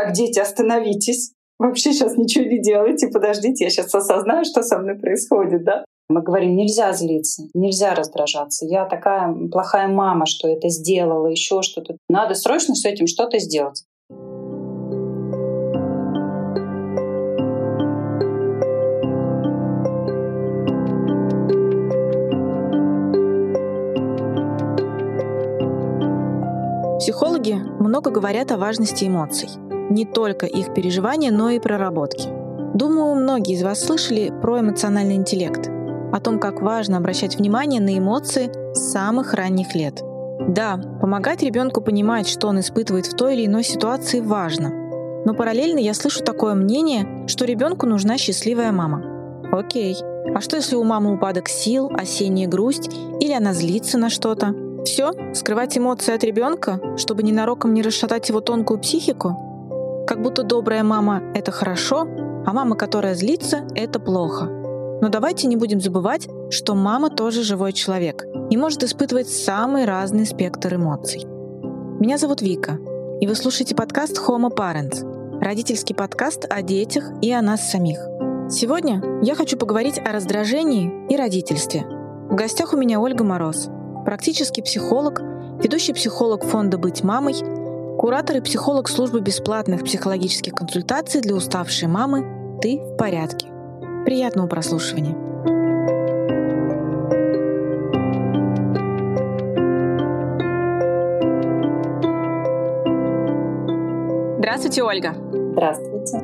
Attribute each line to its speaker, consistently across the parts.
Speaker 1: Так, дети, остановитесь. Вообще сейчас ничего не делайте, подождите, я сейчас осознаю, что со мной происходит, да? Мы говорим, нельзя злиться, нельзя раздражаться. Я такая плохая мама, что это сделала, еще что-то. Надо срочно с этим что-то сделать.
Speaker 2: Психологи много говорят о важности эмоций. Не только их переживания, но и проработки. Думаю, многие из вас слышали про эмоциональный интеллект, о том, как важно обращать внимание на эмоции с самых ранних лет. Да, помогать ребенку понимать, что он испытывает в той или иной ситуации, важно. Но параллельно я слышу такое мнение, что ребенку нужна счастливая мама. Окей. А что если у мамы упадок сил, осенняя грусть или она злится на что-то? Все? Скрывать эмоции от ребенка, чтобы ненароком не расшатать его тонкую психику? Как будто добрая мама — это хорошо, а мама, которая злится, — это плохо. Но давайте не будем забывать, что мама тоже живой человек и может испытывать самый разный спектр эмоций. Меня зовут Вика, и вы слушаете подкаст Homo Parents, родительский подкаст о детях и о нас самих. Сегодня я хочу поговорить о раздражении и родительстве. В гостях у меня Ольга Мороз — практический психолог, ведущий психолог фонда «Быть мамой», куратор и психолог службы бесплатных психологических консультаций для уставшей мамы «Ты в порядке». Приятного прослушивания. Здравствуйте, Ольга.
Speaker 1: Здравствуйте.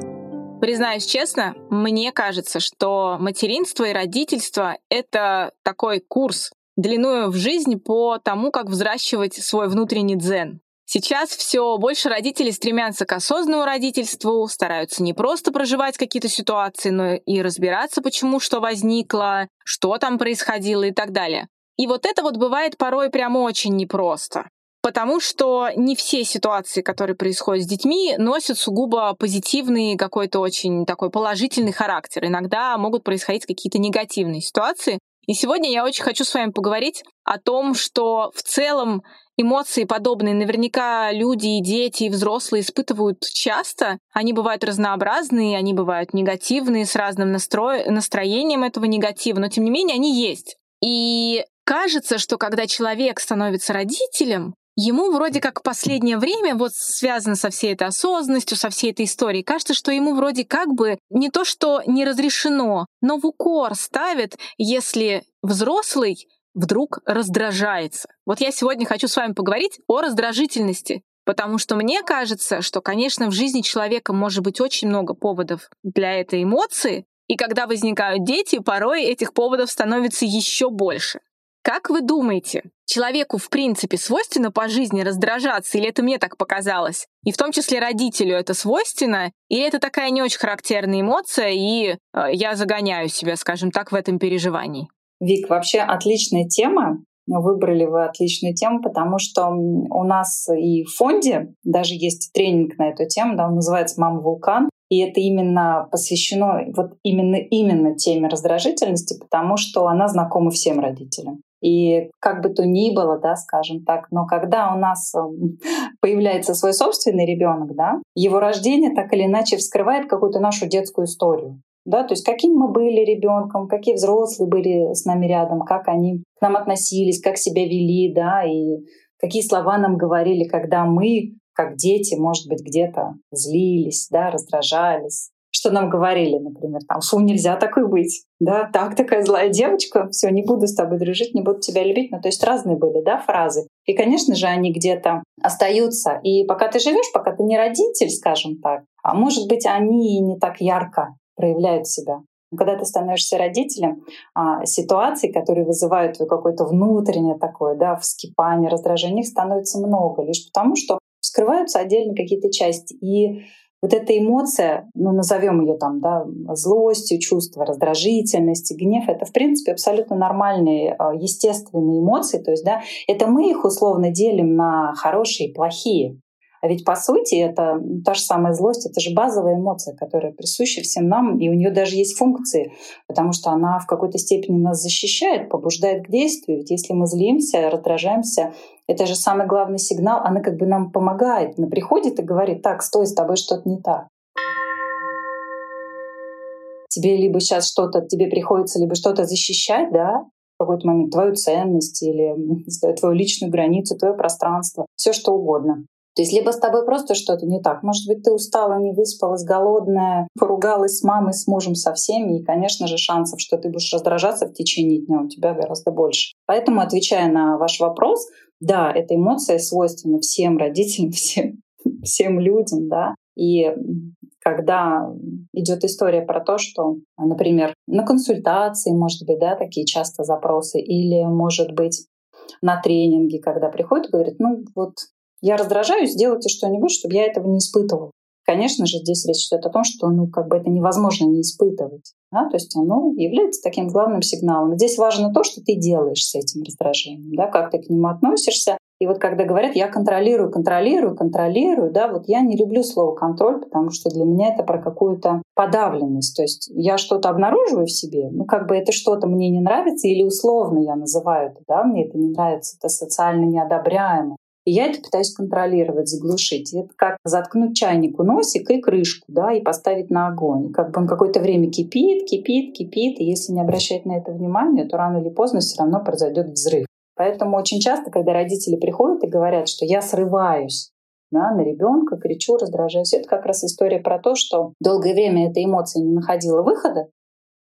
Speaker 2: Признаюсь честно, мне кажется, что материнство и родительство — это такой курс, длиною в жизнь по тому, как взращивать свой внутренний дзен. Сейчас все больше родителей стремятся к осознанному родительству, стараются не просто проживать какие-то ситуации, но и разбираться, почему что возникло, что там происходило и так далее. И вот это вот бывает порой прямо очень непросто. Потому что не все ситуации, которые происходят с детьми, носят сугубо позитивный, какой-то очень такой положительный характер. Иногда могут происходить какие-то негативные ситуации, и сегодня я очень хочу с вами поговорить о том, что в целом эмоции подобные наверняка люди и дети, и взрослые испытывают часто. Они бывают разнообразные, они бывают негативные, с разным настро... настроением этого негатива, но тем не менее они есть. И кажется, что когда человек становится родителем, ему вроде как последнее время, вот связано со всей этой осознанностью, со всей этой историей, кажется, что ему вроде как бы не то, что не разрешено, но в укор ставит, если взрослый вдруг раздражается. Вот я сегодня хочу с вами поговорить о раздражительности. Потому что мне кажется, что, конечно, в жизни человека может быть очень много поводов для этой эмоции, и когда возникают дети, порой этих поводов становится еще больше. Как вы думаете, человеку в принципе свойственно по жизни раздражаться, или это мне так показалось? И в том числе родителю это свойственно, или это такая не очень характерная эмоция, и э, я загоняю себя, скажем так, в этом переживании?
Speaker 1: Вик, вообще отличная тема. Выбрали вы отличную тему, потому что у нас и в фонде даже есть тренинг на эту тему, да, он называется «Мама вулкан». И это именно посвящено вот именно, именно теме раздражительности, потому что она знакома всем родителям. И как бы то ни было, да, скажем так, но когда у нас эм, появляется свой собственный ребенок, да, его рождение так или иначе вскрывает какую-то нашу детскую историю. Да, то есть каким мы были ребенком, какие взрослые были с нами рядом, как они к нам относились, как себя вели, да, и какие слова нам говорили, когда мы, как дети, может быть, где-то злились, да, раздражались, что нам говорили, например, там, фу, нельзя такой быть, да, так, такая злая девочка, все, не буду с тобой дружить, не буду тебя любить, ну, то есть разные были, да, фразы. И, конечно же, они где-то остаются. И пока ты живешь, пока ты не родитель, скажем так, а может быть, они не так ярко проявляют себя. Когда ты становишься родителем, а, ситуаций, которые вызывают какое-то внутреннее такое, да, вскипание, раздражение, их становится много, лишь потому что скрываются отдельно какие-то части. И вот эта эмоция, ну, назовем ее там, да, злостью, чувство раздражительности, гнев, это, в принципе, абсолютно нормальные, а, естественные эмоции. То есть, да, это мы их условно делим на хорошие и плохие. А ведь по сути это та же самая злость, это же базовая эмоция, которая присуща всем нам, и у нее даже есть функции, потому что она в какой-то степени нас защищает, побуждает к действию. Ведь если мы злимся, раздражаемся, это же самый главный сигнал, она как бы нам помогает, она приходит и говорит, так, стой, с тобой что-то не так. Тебе либо сейчас что-то, тебе приходится либо что-то защищать, да, в какой-то момент твою ценность или твою личную границу, твое пространство, все что угодно. То есть либо с тобой просто что-то не так. Может быть, ты устала, не выспалась, голодная, поругалась с мамой, с мужем, со всеми. И, конечно же, шансов, что ты будешь раздражаться в течение дня, у тебя гораздо больше. Поэтому, отвечая на ваш вопрос, да, эта эмоция свойственна всем родителям, всем, всем людям, да. И когда идет история про то, что, например, на консультации, может быть, да, такие часто запросы, или, может быть, на тренинге, когда приходят и говорят, ну вот я раздражаюсь, сделайте что-нибудь, чтобы я этого не испытывал. Конечно же, здесь речь идет о том, что ну, как бы это невозможно не испытывать. Да? То есть оно является таким главным сигналом. Здесь важно то, что ты делаешь с этим раздражением, да? как ты к нему относишься. И вот когда говорят, я контролирую, контролирую, контролирую, да, вот я не люблю слово контроль, потому что для меня это про какую-то подавленность. То есть я что-то обнаруживаю в себе, ну как бы это что-то мне не нравится, или условно я называю это, да, мне это не нравится, это социально неодобряемо. И я это пытаюсь контролировать, заглушить. Это как заткнуть чайнику носик и крышку, да, и поставить на огонь. Как бы он какое-то время кипит, кипит, кипит, и если не обращать на это внимания, то рано или поздно все равно произойдет взрыв. Поэтому очень часто, когда родители приходят и говорят, что я срываюсь да, на ребенка, кричу, раздражаюсь, это как раз история про то, что долгое время эта эмоция не находила выхода,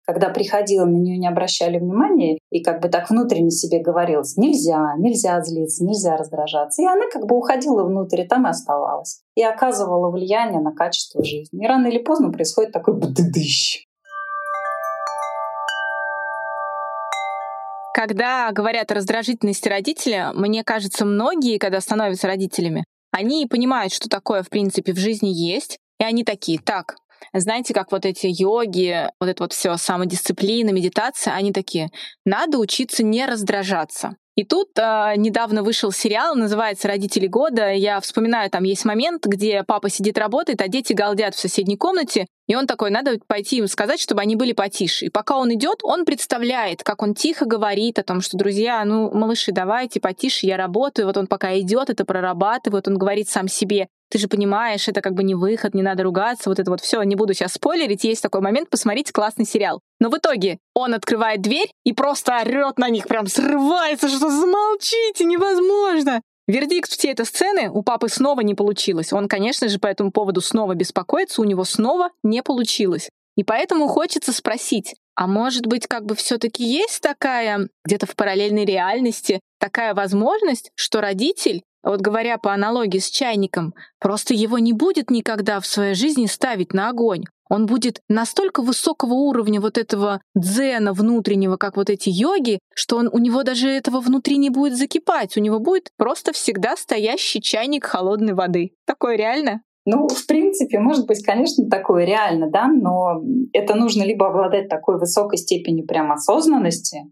Speaker 1: когда приходила, на нее не обращали внимания, и как бы так внутренне себе говорилось, нельзя, нельзя злиться, нельзя раздражаться. И она как бы уходила внутрь, и там и оставалась. И оказывала влияние на качество жизни. И рано или поздно происходит такой бдыдыщ.
Speaker 2: Когда говорят о раздражительности родителя, мне кажется, многие, когда становятся родителями, они понимают, что такое, в принципе, в жизни есть, и они такие, так, знаете, как вот эти йоги, вот это вот все самодисциплина, медитация, они такие, надо учиться не раздражаться. И тут э, недавно вышел сериал, называется «Родители года». Я вспоминаю, там есть момент, где папа сидит работает, а дети галдят в соседней комнате, и он такой, надо пойти им сказать, чтобы они были потише. И пока он идет, он представляет, как он тихо говорит о том, что, друзья, ну, малыши, давайте потише, я работаю. Вот он пока идет, это прорабатывает, он говорит сам себе, ты же понимаешь, это как бы не выход, не надо ругаться, вот это вот все. Не буду сейчас спойлерить, есть такой момент, посмотрите классный сериал. Но в итоге он открывает дверь и просто орет на них, прям срывается, что замолчите, невозможно. Вердикт всей этой сцены у папы снова не получилось. Он, конечно же, по этому поводу снова беспокоится, у него снова не получилось. И поэтому хочется спросить, а может быть, как бы все-таки есть такая, где-то в параллельной реальности, такая возможность, что родитель вот говоря по аналогии с чайником, просто его не будет никогда в своей жизни ставить на огонь. Он будет настолько высокого уровня вот этого дзена внутреннего, как вот эти йоги, что он, у него даже этого внутри не будет закипать. У него будет просто всегда стоящий чайник холодной воды. Такое реально?
Speaker 1: Ну, в принципе, может быть, конечно, такое реально, да, но это нужно либо обладать такой высокой степенью прям осознанности,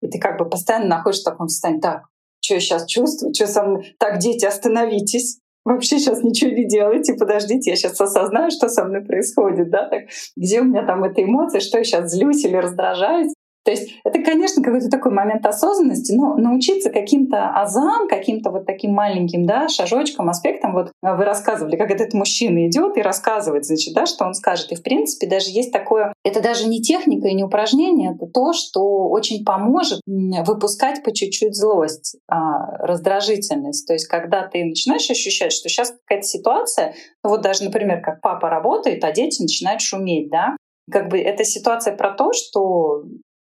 Speaker 1: и ты как бы постоянно находишься в таком состоянии, так, что я сейчас чувствую, что со мной... Так, дети, остановитесь. Вообще сейчас ничего не делайте, подождите, я сейчас осознаю, что со мной происходит, да, так, где у меня там эта эмоция, что я сейчас злюсь или раздражаюсь. То есть это, конечно, какой-то такой момент осознанности, но научиться каким-то азам, каким-то вот таким маленьким да, шажочкам, аспектам. Вот вы рассказывали, как этот мужчина идет и рассказывает, значит, да, что он скажет. И в принципе даже есть такое, это даже не техника и не упражнение, это то, что очень поможет выпускать по чуть-чуть злость, а, раздражительность. То есть когда ты начинаешь ощущать, что сейчас какая-то ситуация, ну вот даже, например, как папа работает, а дети начинают шуметь, да, как бы эта ситуация про то, что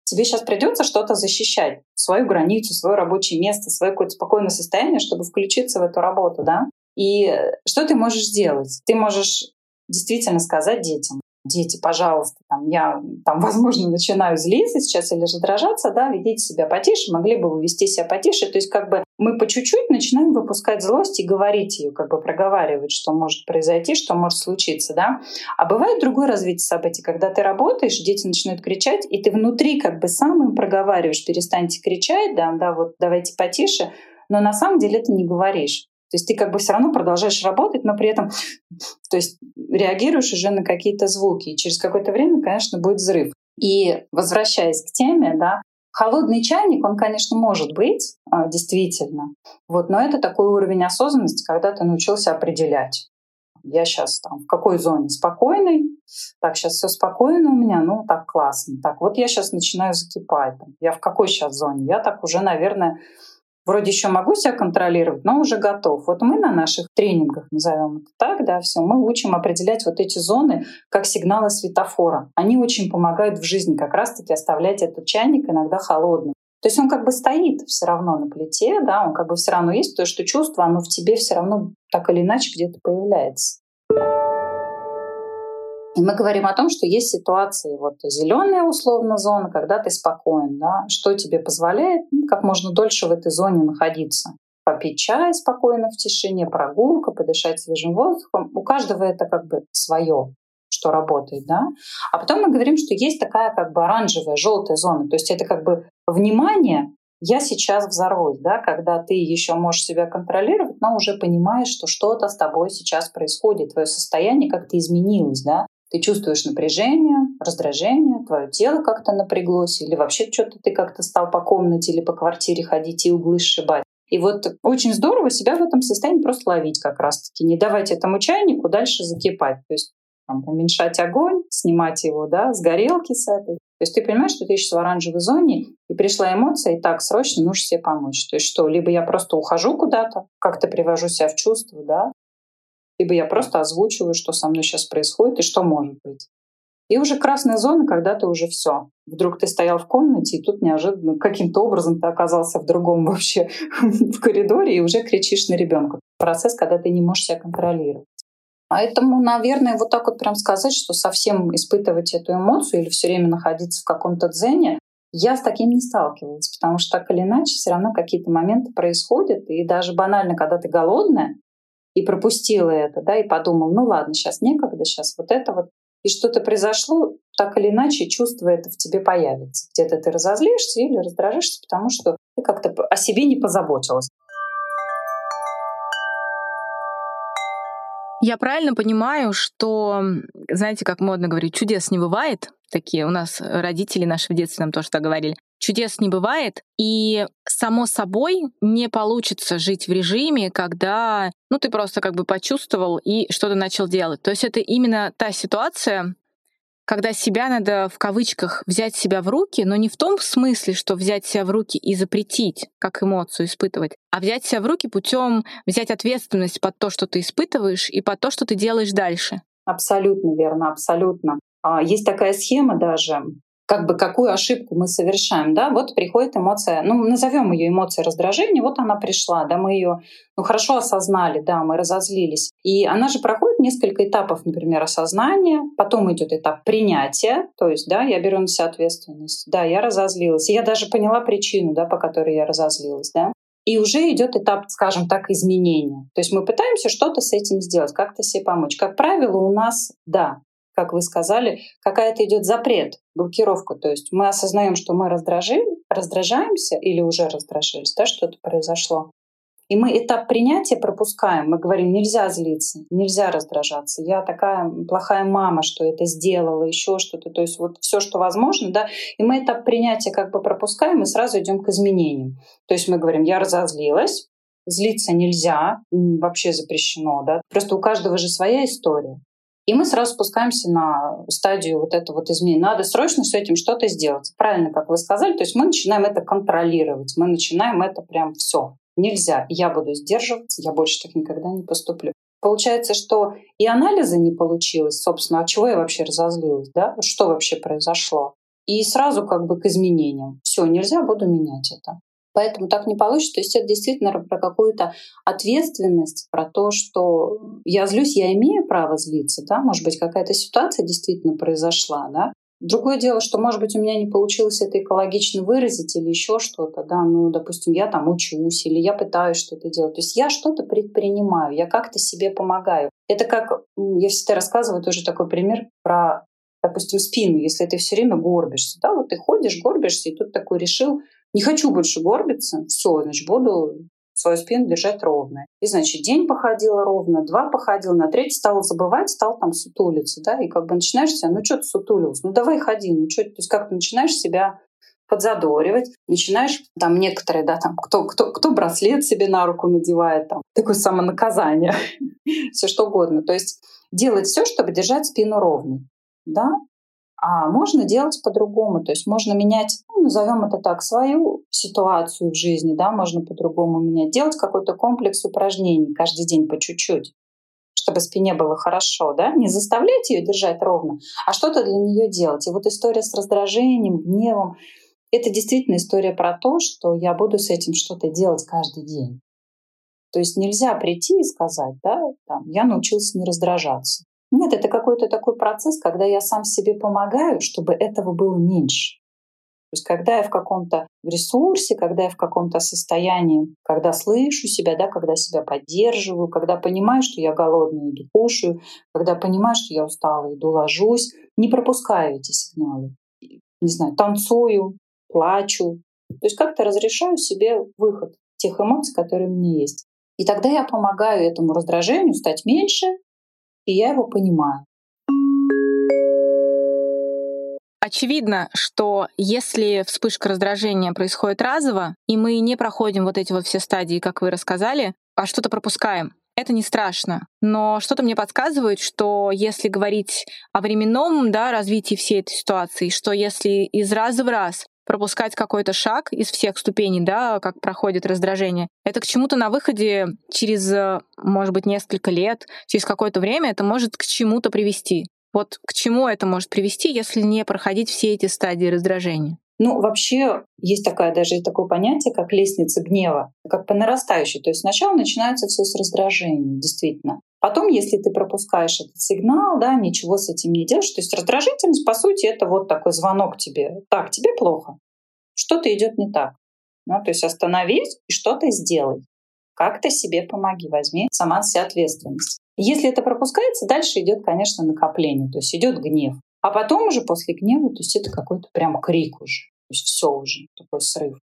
Speaker 1: тебе сейчас придется что-то защищать, свою границу, свое рабочее место, свое какое-то спокойное состояние, чтобы включиться в эту работу, да. И что ты можешь сделать? Ты можешь действительно сказать детям, дети, пожалуйста, там, я, там, возможно, начинаю злиться сейчас или же дрожаться, да, ведите себя потише, могли бы вы вести себя потише. То есть как бы мы по чуть-чуть начинаем выпускать злость и говорить ее, как бы проговаривать, что может произойти, что может случиться, да. А бывает другое развитие событий, когда ты работаешь, дети начинают кричать, и ты внутри как бы сам им проговариваешь, перестаньте кричать, да, да, вот давайте потише, но на самом деле это не говоришь. То есть ты как бы все равно продолжаешь работать, но при этом то есть реагируешь уже на какие-то звуки. И через какое-то время, конечно, будет взрыв. И возвращаясь к теме, да, Холодный чайник, он, конечно, может быть, а, действительно. Вот, но это такой уровень осознанности, когда ты научился определять. Я сейчас там в какой зоне спокойной, так, сейчас все спокойно у меня, ну, так классно. Так, вот я сейчас начинаю закипать. Я в какой сейчас зоне? Я так уже, наверное, вроде еще могу себя контролировать, но уже готов. Вот мы на наших тренингах, назовем это так, да, все, мы учим определять вот эти зоны как сигналы светофора. Они очень помогают в жизни как раз-таки оставлять этот чайник иногда холодным. То есть он как бы стоит все равно на плите, да, он как бы все равно есть, то что чувство, оно в тебе все равно так или иначе где-то появляется. Мы говорим о том, что есть ситуации, вот зеленая условно зона, когда ты спокоен, да, что тебе позволяет ну, как можно дольше в этой зоне находиться. Попить чай спокойно в тишине, прогулка, подышать свежим воздухом. У каждого это как бы свое что работает, да. А потом мы говорим, что есть такая как бы оранжевая, желтая зона. То есть это как бы внимание, я сейчас взорвусь, да, когда ты еще можешь себя контролировать, но уже понимаешь, что что-то с тобой сейчас происходит, твое состояние как-то изменилось, да. Ты чувствуешь напряжение, раздражение, твое тело как-то напряглось, или вообще что-то ты как-то стал по комнате или по квартире ходить и углы сшибать. И вот очень здорово себя в этом состоянии просто ловить как раз-таки, не давать этому чайнику дальше закипать. То есть там, уменьшать огонь, снимать его да, с горелки с этой. То есть ты понимаешь, что ты сейчас в оранжевой зоне, и пришла эмоция, и так, срочно нужно себе помочь. То есть что, либо я просто ухожу куда-то, как-то привожу себя в чувство, да, либо я просто озвучиваю, что со мной сейчас происходит и что может быть. И уже красная зона, когда ты уже все. Вдруг ты стоял в комнате, и тут неожиданно каким-то образом ты оказался в другом вообще в коридоре и уже кричишь на ребенка. Процесс, когда ты не можешь себя контролировать. Поэтому, наверное, вот так вот прям сказать, что совсем испытывать эту эмоцию или все время находиться в каком-то дзене, я с таким не сталкивалась, потому что так или иначе все равно какие-то моменты происходят. И даже банально, когда ты голодная и пропустила это, да, и подумал, ну ладно, сейчас некогда, сейчас вот это вот, и что-то произошло, так или иначе чувство это в тебе появится. Где-то ты разозлишься или раздражишься, потому что ты как-то о себе не позаботилась.
Speaker 2: Я правильно понимаю, что, знаете, как модно говорить, чудес не бывает. Такие у нас родители наши в детстве нам тоже так говорили. Чудес не бывает, и само собой не получится жить в режиме, когда ну, ты просто как бы почувствовал и что-то начал делать. То есть это именно та ситуация, когда себя надо в кавычках взять себя в руки, но не в том смысле, что взять себя в руки и запретить, как эмоцию испытывать, а взять себя в руки путем взять ответственность под то, что ты испытываешь, и под то, что ты делаешь дальше.
Speaker 1: Абсолютно верно, абсолютно. А, есть такая схема даже, как бы какую ошибку мы совершаем, да, вот приходит эмоция, ну, назовем ее эмоция раздражения, вот она пришла, да, мы ее, ну, хорошо осознали, да, мы разозлились. И она же проходит несколько этапов, например, осознания, потом идет этап принятия, то есть, да, я беру на себя ответственность, да, я разозлилась, я даже поняла причину, да, по которой я разозлилась, да. И уже идет этап, скажем так, изменения. То есть мы пытаемся что-то с этим сделать, как-то себе помочь. Как правило, у нас, да, как вы сказали, какая-то идет запрет, блокировка. То есть мы осознаем, что мы раздражим, раздражаемся или уже раздражились, да, что-то произошло. И мы этап принятия пропускаем. Мы говорим, нельзя злиться, нельзя раздражаться. Я такая плохая мама, что это сделала, еще что-то. То есть вот все, что возможно, да. И мы этап принятия как бы пропускаем и сразу идем к изменениям. То есть мы говорим, я разозлилась, злиться нельзя, вообще запрещено, да. Просто у каждого же своя история. И мы сразу спускаемся на стадию вот этого вот изменения. Надо срочно с этим что-то сделать. Правильно, как вы сказали. То есть мы начинаем это контролировать. Мы начинаем это прям все. Нельзя. Я буду сдерживаться. Я больше так никогда не поступлю. Получается, что и анализа не получилось, собственно, от чего я вообще разозлилась, да? Что вообще произошло? И сразу как бы к изменениям. Все, нельзя, буду менять это. Поэтому так не получится. То есть это действительно про какую-то ответственность, про то, что я злюсь, я имею право злиться, да, может быть, какая-то ситуация действительно произошла, да. Другое дело, что, может быть, у меня не получилось это экологично выразить или еще что-то, да, ну, допустим, я там учусь или я пытаюсь что-то делать. То есть я что-то предпринимаю, я как-то себе помогаю. Это как, я всегда рассказываю тоже такой пример про, допустим, спину. Если ты все время горбишься, да, вот ты ходишь, горбишься, и тут такой решил, не хочу больше горбиться, все, значит, буду свою спину держать ровно. И, значит, день походила ровно, два походила, на третий стал забывать, стал там сутулиться, да, и как бы начинаешь себя, ну что ты сутулился, ну давай ходи, ну что, то есть как начинаешь себя подзадоривать, начинаешь, там некоторые, да, там, кто, кто, кто браслет себе на руку надевает, там, такое самонаказание, все что угодно. То есть делать все, чтобы держать спину ровной, да, а можно делать по-другому, то есть можно менять, ну, назовем это так, свою ситуацию в жизни, да, можно по-другому менять, делать какой-то комплекс упражнений каждый день по чуть-чуть чтобы спине было хорошо, да, не заставлять ее держать ровно, а что-то для нее делать. И вот история с раздражением, гневом, это действительно история про то, что я буду с этим что-то делать каждый день. То есть нельзя прийти и сказать, да, там, я научился не раздражаться. Нет, это какой-то такой процесс, когда я сам себе помогаю, чтобы этого было меньше. То есть когда я в каком-то ресурсе, когда я в каком-то состоянии, когда слышу себя, да, когда себя поддерживаю, когда понимаю, что я голодная, иду кушаю, когда понимаю, что я устала, иду ложусь, не пропускаю эти сигналы. Не знаю, танцую, плачу. То есть как-то разрешаю себе выход тех эмоций, которые у меня есть. И тогда я помогаю этому раздражению стать меньше, и я его понимаю.
Speaker 2: Очевидно, что если вспышка раздражения происходит разово, и мы не проходим вот эти вот все стадии, как вы рассказали, а что-то пропускаем, это не страшно. Но что-то мне подсказывает, что если говорить о временном да, развитии всей этой ситуации, что если из раза в раз пропускать какой-то шаг из всех ступеней, да, как проходит раздражение, это к чему-то на выходе через, может быть, несколько лет, через какое-то время это может к чему-то привести. Вот к чему это может привести, если не проходить все эти стадии раздражения?
Speaker 1: Ну, вообще есть такое даже такое понятие, как лестница гнева, как по нарастающей. То есть сначала начинается все с раздражения, действительно. Потом, если ты пропускаешь этот сигнал, да, ничего с этим не делаешь, то есть раздражительность, по сути, это вот такой звонок тебе. Так, тебе плохо. Что-то идет не так. Ну, то есть остановись и что-то сделай. Как-то себе помоги, возьми сама себе ответственность. Если это пропускается, дальше идет, конечно, накопление, то есть идет гнев. А потом уже после гнева, то есть это какой-то прям крик уже. То есть все уже, такой срыв.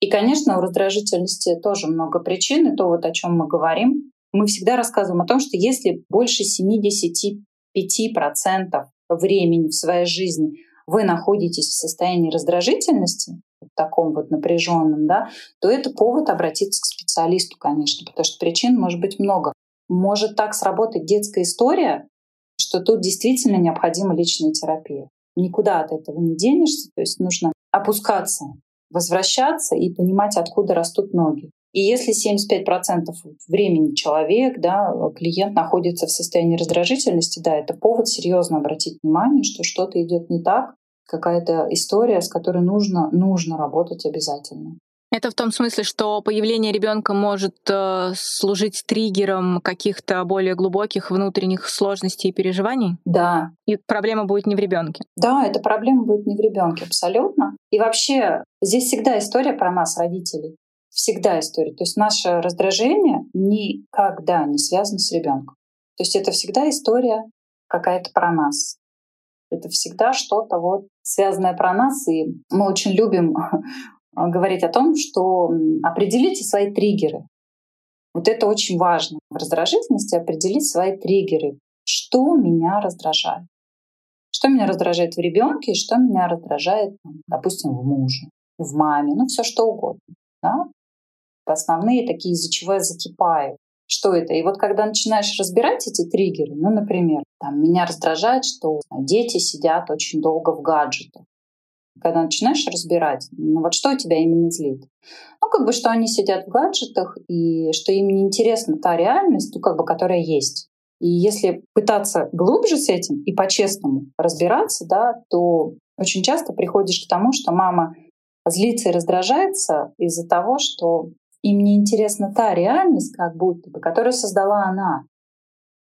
Speaker 1: И, конечно, у раздражительности тоже много причин, и то, вот о чем мы говорим. Мы всегда рассказываем о том, что если больше 75% времени в своей жизни вы находитесь в состоянии раздражительности, в таком вот напряженном, да, то это повод обратиться к специалисту, конечно, потому что причин может быть много. Может так сработать детская история, что тут действительно необходима личная терапия. Никуда от этого не денешься, то есть нужно опускаться, возвращаться и понимать, откуда растут ноги. И если 75% времени человек, да, клиент находится в состоянии раздражительности, да, это повод серьезно обратить внимание, что что-то идет не так, какая-то история, с которой нужно, нужно работать обязательно.
Speaker 2: Это в том смысле, что появление ребенка может э, служить триггером каких-то более глубоких внутренних сложностей и переживаний?
Speaker 1: Да.
Speaker 2: И проблема будет не в ребенке.
Speaker 1: Да, эта проблема будет не в ребенке, абсолютно. И вообще, здесь всегда история про нас, родителей. Всегда история. То есть наше раздражение никогда не связано с ребенком. То есть это всегда история какая-то про нас. Это всегда что-то вот связанное про нас, и мы очень любим А, говорить о том, что определите свои триггеры. Вот это очень важно. В раздражительности определить свои триггеры. Что меня раздражает? Что меня раздражает в ребенке что меня раздражает, допустим, в муже, в маме, ну все что угодно. Да? Основные такие, из-за чего я закипаю. Что это? И вот когда начинаешь разбирать эти триггеры, ну, например, там, меня раздражает, что дети сидят очень долго в гаджетах когда начинаешь разбирать, ну вот что тебя именно злит. Ну, как бы, что они сидят в гаджетах, и что им не интересна та реальность, ну, как бы, которая есть. И если пытаться глубже с этим и по-честному разбираться, да, то очень часто приходишь к тому, что мама злится и раздражается из-за того, что им не интересна та реальность, как будто бы, которую создала она.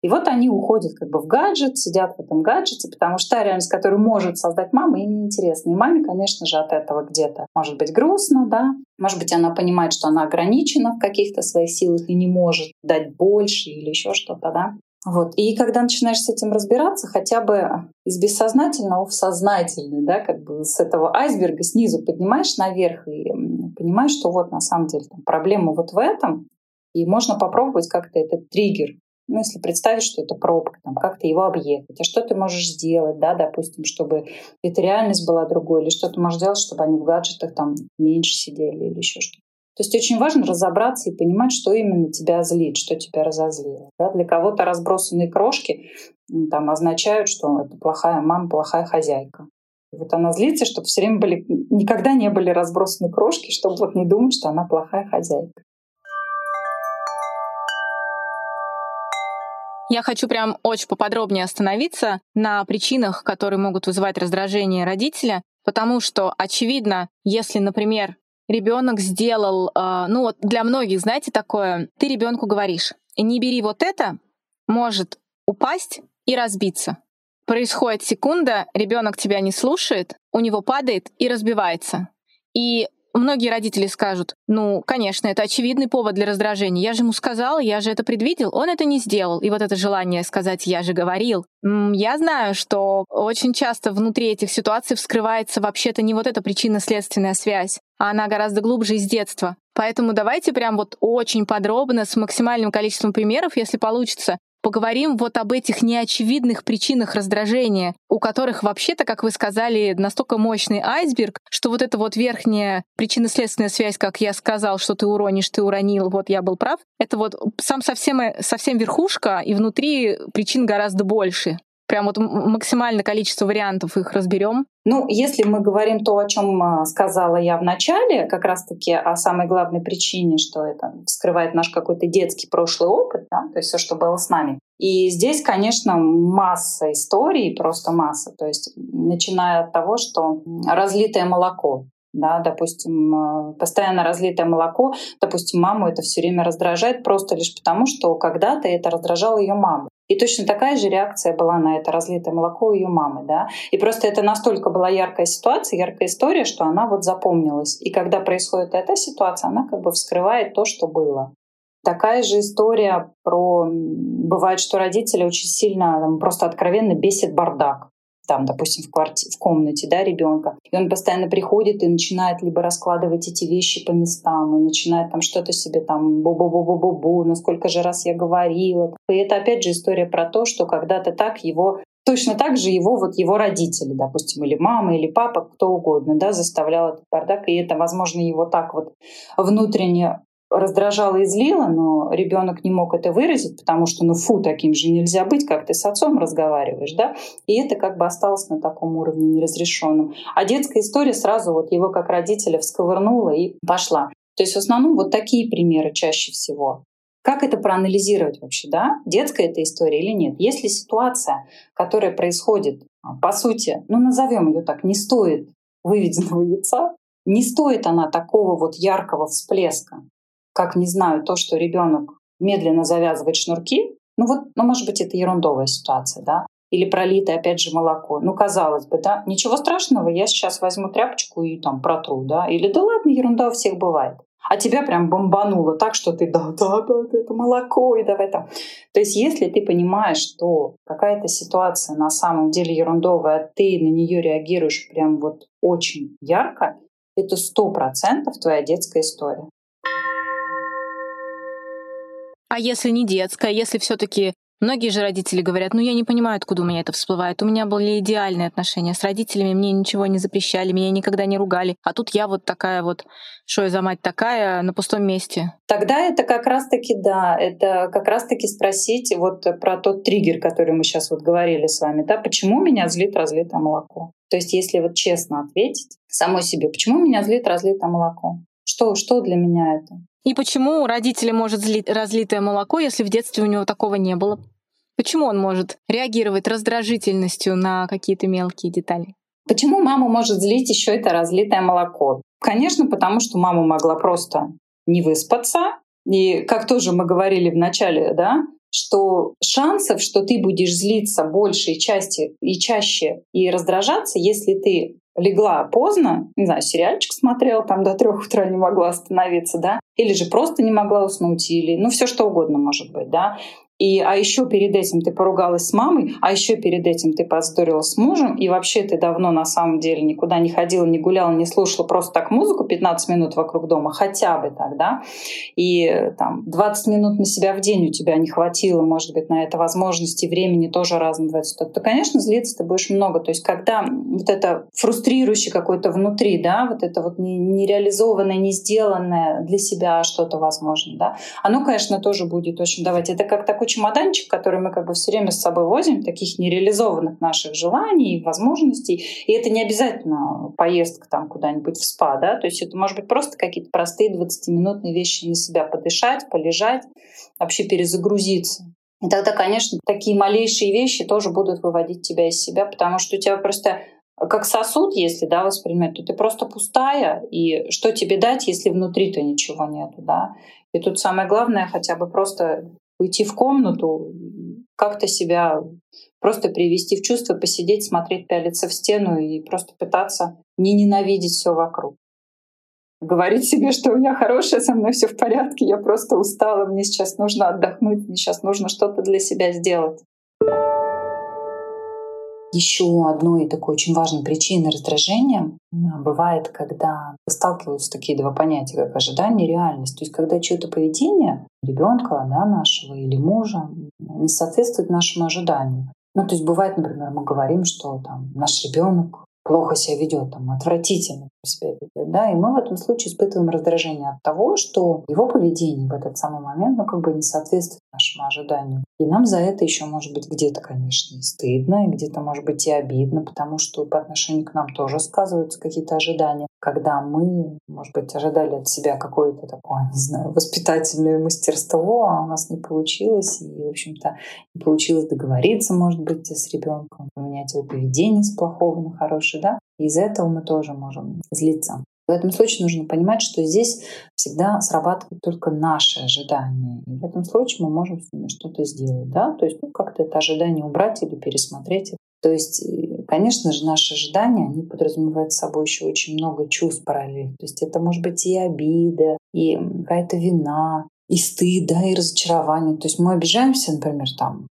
Speaker 1: И вот они уходят как бы в гаджет, сидят в этом гаджете, потому что та реальность, которую может создать мама, им неинтересна. И маме, конечно же, от этого где-то может быть грустно, да. Может быть, она понимает, что она ограничена в каких-то своих силах и не может дать больше или еще что-то, да. Вот. И когда начинаешь с этим разбираться, хотя бы из бессознательного в сознательный, да, как бы с этого айсберга снизу поднимаешь наверх и понимаешь, что вот на самом деле там, проблема вот в этом, и можно попробовать как-то этот триггер ну, если представить, что это пробка, там, как ты его объехать, а что ты можешь сделать, да, допустим, чтобы эта реальность была другой, или что ты можешь сделать, чтобы они в гаджетах там меньше сидели или еще что-то. То есть очень важно разобраться и понимать, что именно тебя злит, что тебя разозлило. Да? Для кого-то разбросанные крошки там, означают, что это плохая мама, плохая хозяйка. Вот она злится, чтобы все время были, никогда не были разбросаны крошки, чтобы вот не думать, что она плохая хозяйка.
Speaker 2: Я хочу прям очень поподробнее остановиться на причинах, которые могут вызывать раздражение родителя, потому что, очевидно, если, например, ребенок сделал, э, ну вот для многих, знаете, такое, ты ребенку говоришь, не бери вот это, может упасть и разбиться. Происходит секунда, ребенок тебя не слушает, у него падает и разбивается. И Многие родители скажут, ну, конечно, это очевидный повод для раздражения. Я же ему сказал, я же это предвидел, он это не сделал. И вот это желание сказать «я же говорил». Я знаю, что очень часто внутри этих ситуаций вскрывается вообще-то не вот эта причинно-следственная связь, а она гораздо глубже из детства. Поэтому давайте прям вот очень подробно, с максимальным количеством примеров, если получится, поговорим вот об этих неочевидных причинах раздражения, у которых вообще-то, как вы сказали, настолько мощный айсберг, что вот эта вот верхняя причинно-следственная связь, как я сказал, что ты уронишь, ты уронил, вот я был прав, это вот сам совсем, совсем верхушка, и внутри причин гораздо больше. Прям вот максимальное количество вариантов их разберем.
Speaker 1: Ну, если мы говорим то, о чем а, сказала я в начале, как раз-таки о самой главной причине, что это вскрывает наш какой-то детский прошлый опыт, да, то есть все, что было с нами. И здесь, конечно, масса историй, просто масса. То есть начиная от того, что разлитое молоко, да, допустим, а, постоянно разлитое молоко, допустим, маму это все время раздражает просто лишь потому, что когда-то это раздражало ее маму. И точно такая же реакция была на это разлитое молоко у ее мамы, да. И просто это настолько была яркая ситуация, яркая история, что она вот запомнилась. И когда происходит эта ситуация, она как бы вскрывает то, что было. Такая же история про... Бывает, что родители очень сильно, там, просто откровенно бесит бардак там, допустим, в, квартире, в комнате да, ребенка. И он постоянно приходит и начинает либо раскладывать эти вещи по местам, и начинает там что-то себе там бу-бу-бу-бу-бу-бу, ну же раз я говорила. И это опять же история про то, что когда-то так его Точно так же его вот его родители, допустим, или мама, или папа, кто угодно, да, заставлял этот бардак, и это, возможно, его так вот внутренне раздражало и злило, но ребенок не мог это выразить, потому что, ну фу, таким же нельзя быть, как ты с отцом разговариваешь, да, и это как бы осталось на таком уровне неразрешенном. А детская история сразу вот его как родителя всковырнула и пошла. То есть в основном вот такие примеры чаще всего. Как это проанализировать вообще, да? Детская эта история или нет? Если ситуация, которая происходит, а, по сути, ну назовем ее так, не стоит выведенного яйца, не стоит она такого вот яркого всплеска, как, не знаю, то, что ребенок медленно завязывает шнурки, ну вот, ну, может быть, это ерундовая ситуация, да, или пролитое, опять же, молоко. Ну, казалось бы, да, ничего страшного, я сейчас возьму тряпочку и там протру, да, или да ладно, ерунда у всех бывает. А тебя прям бомбануло так, что ты да, да, да, это молоко, и давай там. То есть, если ты понимаешь, что какая-то ситуация на самом деле ерундовая, а ты на нее реагируешь прям вот очень ярко, это сто процентов твоя детская история.
Speaker 2: А если не детская, если все-таки Многие же родители говорят, ну я не понимаю, откуда у меня это всплывает. У меня были идеальные отношения с родителями, мне ничего не запрещали, меня никогда не ругали. А тут я вот такая вот, что я за мать такая, на пустом месте.
Speaker 1: Тогда это как раз-таки, да, это как раз-таки спросить вот про тот триггер, который мы сейчас вот говорили с вами, да, почему меня злит разлитое молоко. То есть если вот честно ответить самой себе, почему меня злит разлитое молоко? Что, что для меня это?
Speaker 2: И почему родители может злить разлитое молоко, если в детстве у него такого не было? Почему он может реагировать раздражительностью на какие-то мелкие детали?
Speaker 1: Почему маму может злить еще это разлитое молоко? Конечно, потому что мама могла просто не выспаться. И как тоже мы говорили в начале, да, что шансов, что ты будешь злиться больше и чаще, и чаще и раздражаться, если ты легла поздно, не знаю, сериальчик смотрела, там до трех утра не могла остановиться, да, или же просто не могла уснуть, или, ну, все что угодно может быть, да, и, а еще перед этим ты поругалась с мамой, а еще перед этим ты поздорила с мужем, и вообще ты давно на самом деле никуда не ходила, не гуляла, не слушала просто так музыку 15 минут вокруг дома, хотя бы так, да, и там 20 минут на себя в день у тебя не хватило, может быть, на это возможности, времени тоже разные бывают, то, то, конечно, злиться ты будешь много. То есть когда вот это фрустрирующее какое-то внутри, да, вот это вот нереализованное, не сделанное для себя что-то возможно, да, оно, конечно, тоже будет очень давать. Это как такой чемоданчик, который мы как бы все время с собой возим, таких нереализованных наших желаний, возможностей. И это не обязательно поездка там куда-нибудь в спа, да, то есть это может быть просто какие-то простые 20-минутные вещи на себя подышать, полежать, вообще перезагрузиться. И тогда, конечно, такие малейшие вещи тоже будут выводить тебя из себя, потому что у тебя просто как сосуд, если да, воспринимать, то ты просто пустая, и что тебе дать, если внутри-то ничего нету, да? И тут самое главное хотя бы просто уйти в комнату, как-то себя просто привести в чувство, посидеть, смотреть, пялиться в стену и просто пытаться не ненавидеть все вокруг. Говорить себе, что у меня хорошее, со мной все в порядке, я просто устала, мне сейчас нужно отдохнуть, мне сейчас нужно что-то для себя сделать. Еще одной такой очень важной причиной раздражения бывает, когда сталкиваются такие два понятия, как ожидание и реальность. То есть когда чье-то поведение ребенка да, нашего или мужа не соответствует нашему ожиданию. Ну, то есть бывает, например, мы говорим, что там наш ребенок плохо себя ведет, там, отвратительно себя ведет, да, и мы в этом случае испытываем раздражение от того, что его поведение в этот самый момент, ну, как бы не соответствует нашему ожиданию. И нам за это еще может быть где-то, конечно, и стыдно, и где-то, может быть, и обидно, потому что по отношению к нам тоже сказываются какие-то ожидания, когда мы, может быть, ожидали от себя какое-то такое, не знаю, воспитательное мастерство, а у нас не получилось, и, в общем-то, не получилось договориться, может быть, с ребенком, поменять его поведение с плохого на хорошее, дальше, да, из-за этого мы тоже можем злиться. В этом случае нужно понимать, что здесь всегда срабатывают только наши ожидания. И в этом случае мы можем с что-то сделать, да, то есть ну, как-то это ожидание убрать или пересмотреть. То есть, конечно же, наши ожидания, они подразумевают собой еще очень много чувств параллельно. То есть это может быть и обида, и какая-то вина, и стыд, да, и разочарование. То есть мы обижаемся, например, там,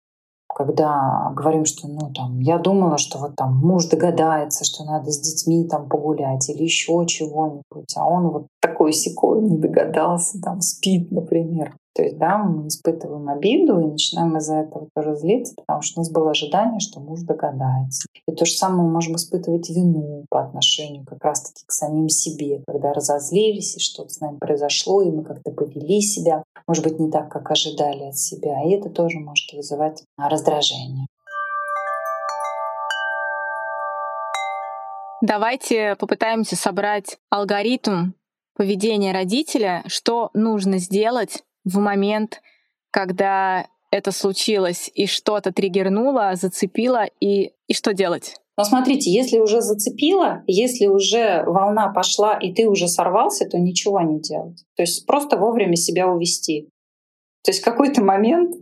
Speaker 1: когда говорим, что ну там я думала, что вот там муж догадается, что надо с детьми там погулять или еще чего-нибудь, а он вот такой секой не догадался, там спит, например. То есть, да, мы испытываем обиду и начинаем из-за этого тоже злиться, потому что у нас было ожидание, что муж догадается. И то же самое мы можем испытывать вину по отношению как раз-таки к самим себе, когда разозлились, и что-то с нами произошло, и мы как-то повели себя, может быть, не так, как ожидали от себя. И это тоже может вызывать раздражение.
Speaker 2: Давайте попытаемся собрать алгоритм поведения родителя, что нужно сделать в момент, когда это случилось и что-то триггернуло, зацепило, и, и что делать?
Speaker 1: Но смотрите, если уже зацепило, если уже волна пошла, и ты уже сорвался, то ничего не делать. То есть просто вовремя себя увести. То есть в какой-то момент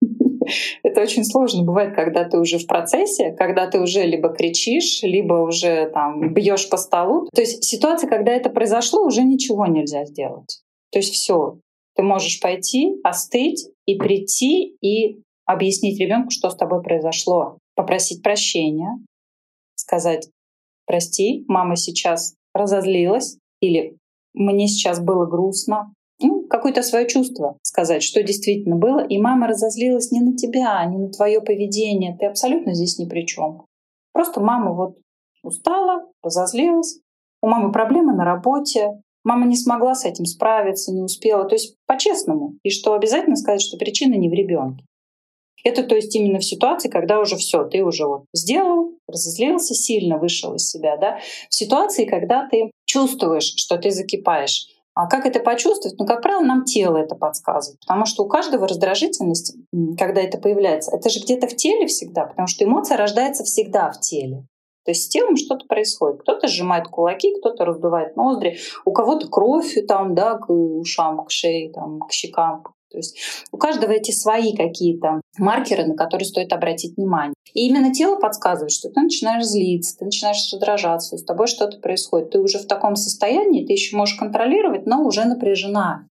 Speaker 1: это очень сложно бывает, когда ты уже в процессе, когда ты уже либо кричишь, либо уже там бьешь по столу. То есть ситуация, когда это произошло, уже ничего нельзя сделать. То есть все, ты можешь пойти, остыть и прийти и объяснить ребенку, что с тобой произошло, попросить прощения, сказать, прости, мама сейчас разозлилась, или мне сейчас было грустно, ну, какое-то свое чувство сказать, что действительно было. И мама разозлилась не на тебя, не на твое поведение. Ты абсолютно здесь ни при чем. Просто мама вот устала, разозлилась. У мамы проблемы на работе, Мама не смогла с этим справиться, не успела. То есть по-честному. И что обязательно сказать, что причина не в ребенке. Это то есть именно в ситуации, когда уже все, ты уже вот сделал, разозлился, сильно вышел из себя. Да? В ситуации, когда ты чувствуешь, что ты закипаешь. А как это почувствовать? Ну, как правило, нам тело это подсказывает, потому что у каждого раздражительность, когда это появляется, это же где-то в теле всегда, потому что эмоция рождается всегда в теле. То есть с телом что-то происходит. Кто-то сжимает кулаки, кто-то раздувает ноздри, у кого-то кровь там, да, к ушам, к шее, там, к щекам. То есть у каждого эти свои какие-то маркеры, на которые стоит обратить внимание. И именно тело подсказывает, что ты начинаешь злиться, ты начинаешь раздражаться, с тобой что-то происходит. Ты уже в таком состоянии, ты еще можешь контролировать, но уже напряжена.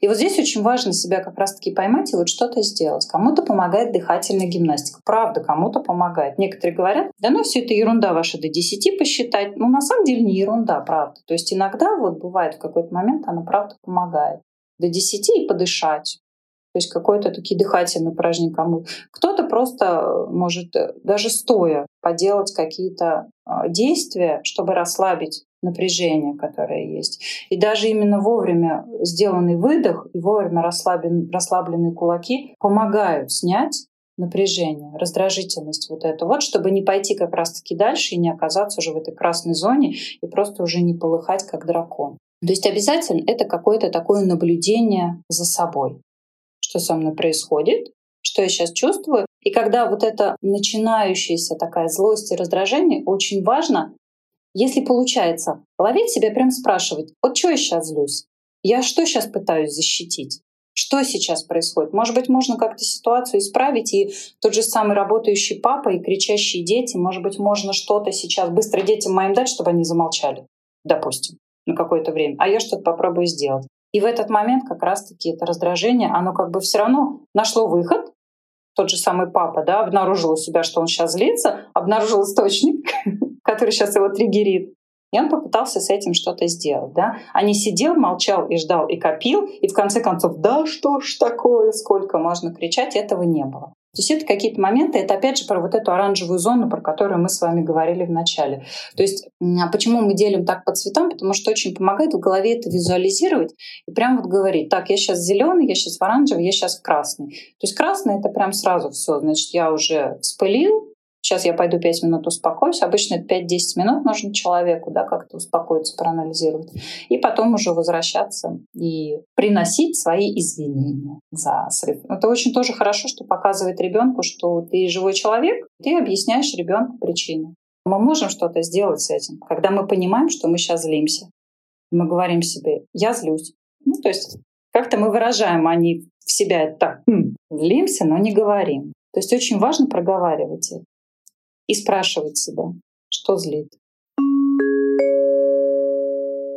Speaker 1: И вот здесь очень важно себя как раз-таки поймать и вот что-то сделать. Кому-то помогает дыхательная гимнастика. Правда, кому-то помогает. Некоторые говорят, да ну все это ерунда ваша до 10 посчитать. Ну на самом деле не ерунда, правда. То есть иногда вот бывает в какой-то момент она правда помогает. До 10 и подышать. То есть какой-то такие дыхательные упражнения кому. Кто-то просто э, может э, даже стоя поделать какие-то а, действия, чтобы расслабить напряжение, которое есть. И даже именно вовремя сделанный выдох и вовремя расслаблен, расслабленные кулаки помогают снять напряжение, раздражительность вот эту. Вот чтобы не пойти как раз-таки дальше и не оказаться уже в этой красной зоне и просто уже не полыхать как дракон. То есть обязательно это какое-то такое наблюдение за собой. Что со мной происходит, что я сейчас чувствую. И когда вот эта начинающаяся такая злость и раздражение, очень важно если получается, ловить себя прям спрашивать, вот что я сейчас злюсь? Я что сейчас пытаюсь защитить? Что сейчас происходит? Может быть, можно как-то ситуацию исправить, и тот же самый работающий папа и кричащие дети, может быть, можно что-то сейчас быстро детям моим дать, чтобы они замолчали, допустим, на какое-то время, а я что-то попробую сделать. И в этот момент как раз-таки это раздражение, оно как бы все равно нашло выход, тот же самый папа, да, обнаружил у себя, что он сейчас злится, обнаружил источник, который сейчас его триггерит. И он попытался с этим что-то сделать. Да? А не сидел, молчал и ждал, и копил, и в конце концов, да что ж такое, сколько можно кричать, этого не было. То есть это какие-то моменты, это опять же про вот эту оранжевую зону, про которую мы с вами говорили в начале. То есть а почему мы делим так по цветам? Потому что очень помогает в голове это визуализировать и прям вот говорить, так, я сейчас зеленый, я сейчас в оранжевый, я сейчас в красный. То есть красный это прям сразу все, значит, я уже вспылил, Сейчас я пойду 5 минут успокоюсь. Обычно это 5-10 минут нужно человеку, да, как-то успокоиться, проанализировать. И потом уже возвращаться и приносить свои извинения за срыв. Это очень тоже хорошо, что показывает ребенку, что ты живой человек, ты объясняешь ребенку причину. Мы можем что-то сделать с этим, когда мы понимаем, что мы сейчас злимся. Мы говорим себе, я злюсь. Ну, то есть как-то мы выражаем, а не в себя так, хм, злимся, но не говорим. То есть очень важно проговаривать это и спрашивать себя, что злит.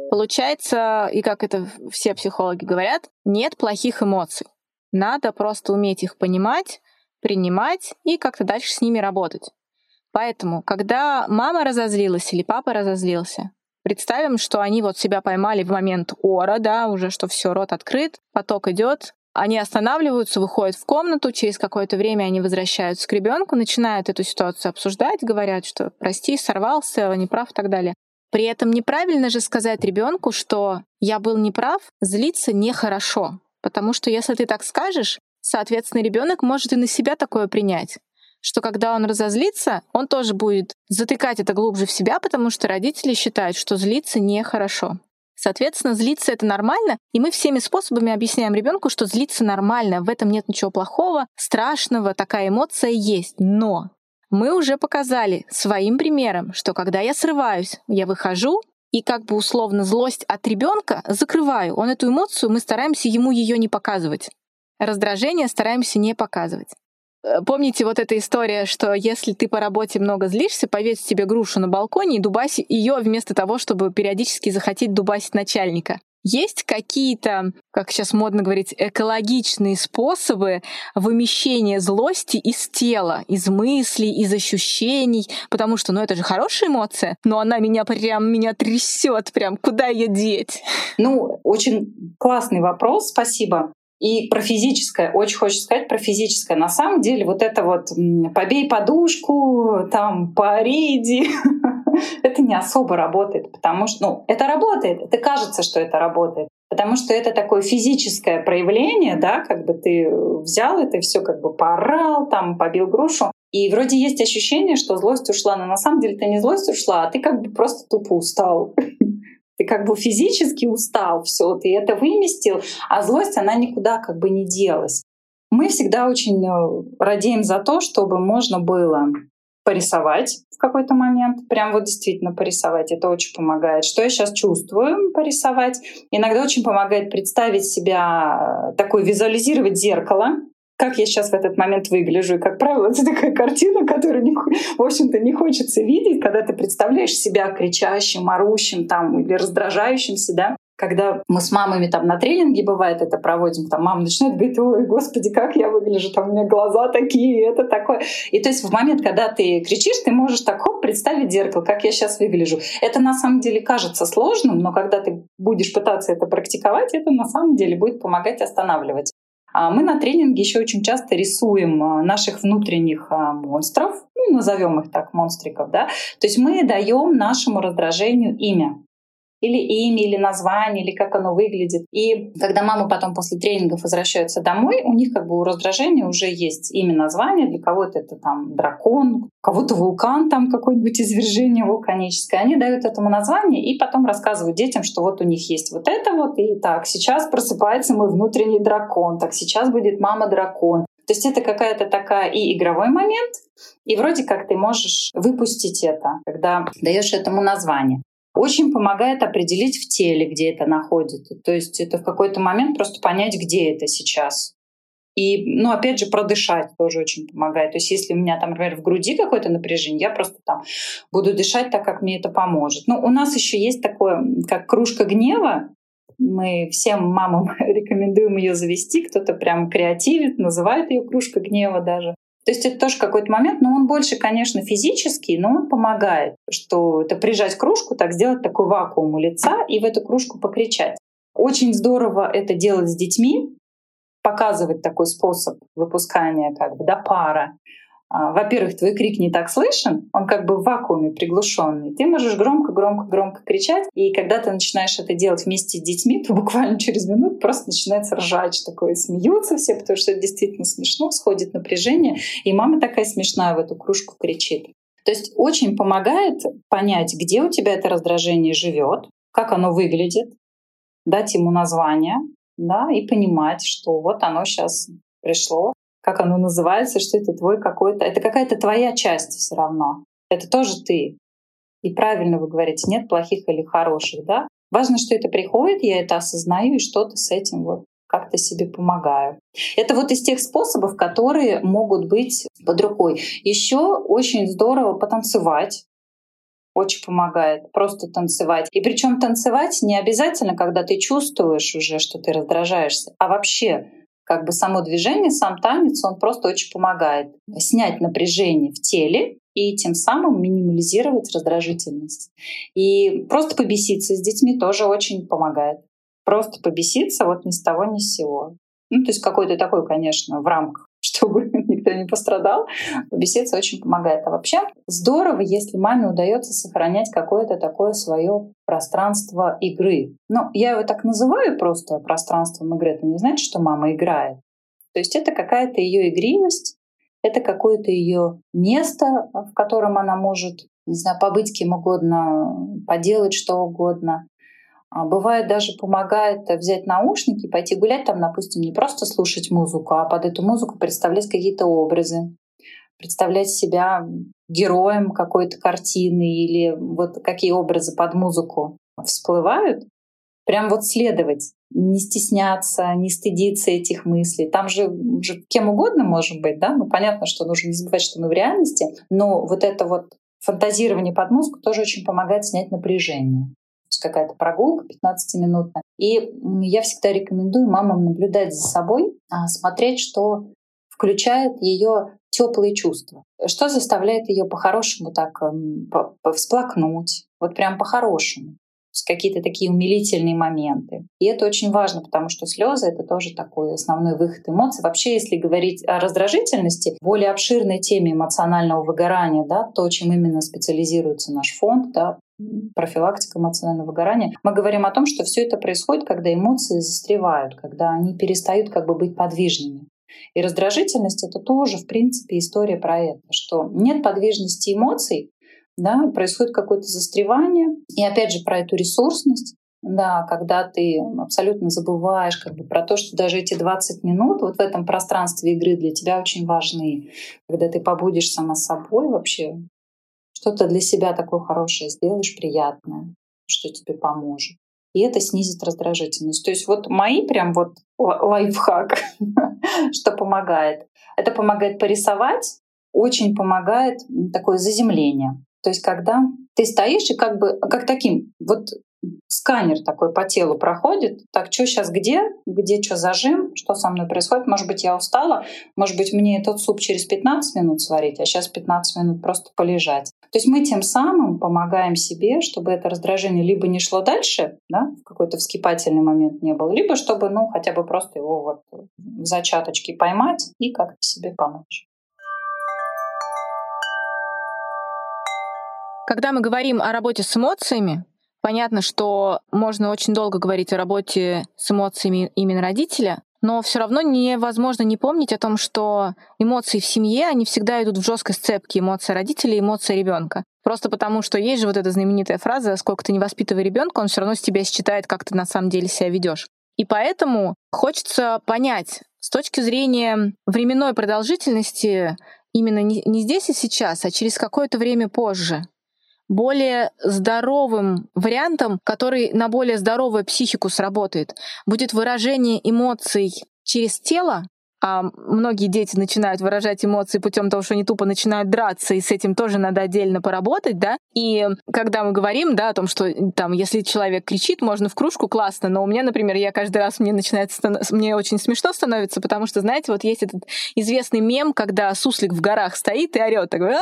Speaker 2: Получается, и как это все психологи говорят, нет плохих эмоций. Надо просто уметь их понимать, принимать и как-то дальше с ними работать. Поэтому, когда мама разозлилась или папа разозлился, представим, что они вот себя поймали в момент ора, да, уже что все, рот открыт, поток идет, они останавливаются, выходят в комнату, через какое-то время они возвращаются к ребенку, начинают эту ситуацию обсуждать, говорят, что прости, сорвался, неправ и так далее. При этом неправильно же сказать ребенку, что я был неправ, злиться нехорошо. Потому что если ты так скажешь, соответственно, ребенок может и на себя такое принять что когда он разозлится, он тоже будет затыкать это глубже в себя, потому что родители считают, что злиться нехорошо. Соответственно, злиться это нормально, и мы всеми способами объясняем ребенку, что злиться нормально, в этом нет ничего плохого, страшного, такая эмоция есть. Но мы уже показали своим примером, что когда я срываюсь, я выхожу и как бы условно злость от ребенка закрываю. Он эту эмоцию, мы стараемся ему ее не показывать. Раздражение стараемся не показывать. Э, помните вот эта история, что если ты по работе много злишься, повесь себе грушу на балконе и дубаси ее вместо того, чтобы периодически захотеть дубасить начальника. Есть какие-то, как сейчас модно говорить, экологичные способы вымещения злости из тела, из мыслей, из ощущений, потому что, ну, это же хорошая эмоция, но она меня прям, меня трясет, прям, куда ее деть?
Speaker 1: Ну, очень классный вопрос, спасибо. И про физическое, очень хочется сказать про физическое. На самом деле вот это вот побей подушку, там париди, это не особо работает, потому что, ну, это работает, это кажется, что это работает, потому что это такое физическое проявление, да, как бы ты взял это все как бы поорал, там побил грушу, и вроде есть ощущение, что злость ушла, но на самом деле это не злость ушла, а ты как бы просто тупо устал. ты как бы физически устал, все, ты это выместил, а злость, она никуда как бы не делась. Мы всегда очень э, радеем за то, чтобы можно было порисовать в какой-то момент, прям вот действительно порисовать, это очень помогает. Что я сейчас чувствую, порисовать. Иногда очень помогает представить себя, э, такой визуализировать зеркало, как я сейчас в этот момент выгляжу. И, как правило, это такая картина, которую, не, в общем-то, не хочется видеть, когда ты представляешь себя кричащим, орущим там, или раздражающимся, да, когда мы с мамами там на тренинге, бывает, это проводим, там мама начинает говорить, ой, господи, как я выгляжу, там у меня глаза такие, это такое. И то есть в момент, когда ты кричишь, ты можешь так хоп, представить зеркало, как я сейчас выгляжу. Это на самом деле кажется сложным, но когда ты будешь пытаться это практиковать, это на самом деле будет помогать останавливать. А мы на тренинге еще очень часто рисуем а, наших внутренних а, монстров, ну, назовем их так, монстриков, да. То есть мы даем нашему раздражению имя или имя, или название, или как оно выглядит. И когда мама потом после тренингов возвращается домой, у них как бы у раздражения уже есть имя, название. Для кого-то это там дракон, кого-то вулкан, там какое-нибудь извержение вулканическое. Они дают этому название и потом рассказывают детям, что вот у них есть вот это вот, и так, сейчас просыпается мой внутренний дракон, так, сейчас будет мама дракон. То есть это какая-то такая и игровой момент, и вроде как ты можешь выпустить это, когда даешь этому название очень помогает определить в теле, где это находится. То есть это в какой-то момент просто понять, где это сейчас. И, ну, опять же, продышать тоже очень помогает. То есть если у меня там, например, в груди какое-то напряжение, я просто там буду дышать так, как мне это поможет. Ну, у нас еще есть такое, как кружка гнева. Мы всем мамам рекомендуем ее завести. Кто-то прям креативит, называет ее кружка гнева даже. То есть это тоже какой-то момент, но он больше, конечно, физический, но он помогает, что это прижать кружку, так сделать такой вакуум у лица и в эту кружку покричать. Очень здорово это делать с детьми, показывать такой способ выпускания как бы до пара. А, во-первых, твой крик не так слышен, он как бы в вакууме приглушенный. Ты можешь громко-громко-громко кричать, и когда ты начинаешь это делать вместе с детьми, то буквально через минуту просто начинается ржач такой, смеются все, потому что это действительно смешно, сходит напряжение, и мама такая смешная в эту кружку кричит. То есть очень помогает понять, где у тебя это раздражение живет, как оно выглядит, дать ему название, да, и понимать, что вот оно сейчас пришло, как оно называется, что это твой какой-то... Это какая-то твоя часть все равно. Это тоже ты. И правильно вы говорите, нет плохих или хороших, да? Важно, что это приходит, я это осознаю и что-то с этим вот как-то себе помогаю. Это вот из тех способов, которые могут быть под рукой. Еще очень здорово потанцевать. Очень помогает просто танцевать. И причем танцевать не обязательно, когда ты чувствуешь уже, что ты раздражаешься, а вообще как бы само движение, сам танец, он просто очень помогает снять напряжение в теле и тем самым минимализировать раздражительность. И просто побеситься с детьми тоже очень помогает. Просто побеситься вот ни с того ни с сего. Ну, то есть какой-то такой, конечно, в рамках чтобы никто не пострадал. Беседа очень помогает. А вообще здорово, если маме удается сохранять какое-то такое свое пространство игры. Ну, я его так называю просто пространством игры. Это не значит, что мама играет. То есть это какая-то ее игривость, это какое-то ее место, в котором она может, не знаю, побыть кем угодно, поделать что угодно. А бывает даже помогает взять наушники, пойти гулять там, допустим, не просто слушать музыку, а под эту музыку представлять какие-то образы, представлять себя героем какой-то картины или вот какие образы под музыку всплывают, прям вот следовать, не стесняться, не стыдиться этих мыслей. Там же, же кем угодно можем быть, да, ну понятно, что нужно не забывать, что мы в реальности, но вот это вот фантазирование под музыку тоже очень помогает снять напряжение какая-то прогулка 15-минутная. И я всегда рекомендую мамам наблюдать за собой, а, смотреть, что включает ее теплые чувства. Что заставляет ее по-хорошему так эм, всплакнуть, вот прям по-хорошему какие-то такие умилительные моменты. И это очень важно, потому что слезы это тоже такой основной выход эмоций. Вообще, если говорить о раздражительности, более обширной теме эмоционального выгорания, да, то, чем именно специализируется наш фонд, да, профилактика эмоционального выгорания, мы говорим о том, что все это происходит, когда эмоции застревают, когда они перестают как бы быть подвижными. И раздражительность — это тоже, в принципе, история про это, что нет подвижности эмоций, да, происходит какое-то застревание. И опять же про эту ресурсность, да, когда ты абсолютно забываешь как бы про то, что даже эти 20 минут вот в этом пространстве игры для тебя очень важны. Когда ты побудешь сама собой вообще, что-то для себя такое хорошее сделаешь, приятное, что тебе поможет. И это снизит раздражительность. То есть вот мои прям вот лайфхак, что помогает. Это помогает порисовать, очень помогает такое заземление. То есть когда ты стоишь и как бы как таким, вот сканер такой по телу проходит. Так, что сейчас где? Где что зажим? Что со мной происходит? Может быть, я устала? Может быть, мне этот суп через 15 минут сварить, а сейчас 15 минут просто полежать. То есть мы тем самым помогаем себе, чтобы это раздражение либо не шло дальше, да, в какой-то вскипательный момент не было, либо чтобы, ну, хотя бы просто его вот в зачаточке поймать и как-то себе помочь.
Speaker 2: Когда мы говорим о работе с эмоциями, понятно, что можно очень долго говорить о работе с эмоциями именно родителя, но все равно невозможно не помнить о том, что эмоции в семье, они всегда идут в жесткой сцепке эмоции родителей и эмоции ребенка. Просто потому, что есть же вот эта знаменитая фраза «сколько ты не воспитывай ребенка, он все равно с тебя считает, как ты на самом деле себя ведешь. И поэтому хочется понять с точки зрения временной продолжительности именно не здесь и сейчас, а через какое-то время позже более здоровым вариантом, который на более здоровую психику сработает, будет выражение эмоций через тело, а многие дети начинают выражать эмоции путем того, что они тупо начинают драться, и с этим тоже надо отдельно поработать, да. И когда мы говорим, да, о том, что там, если человек кричит, можно в кружку, классно, но у меня, например, я каждый раз мне начинает, мне очень смешно становится, потому что, знаете, вот есть этот известный мем, когда суслик в горах стоит и орет, такой,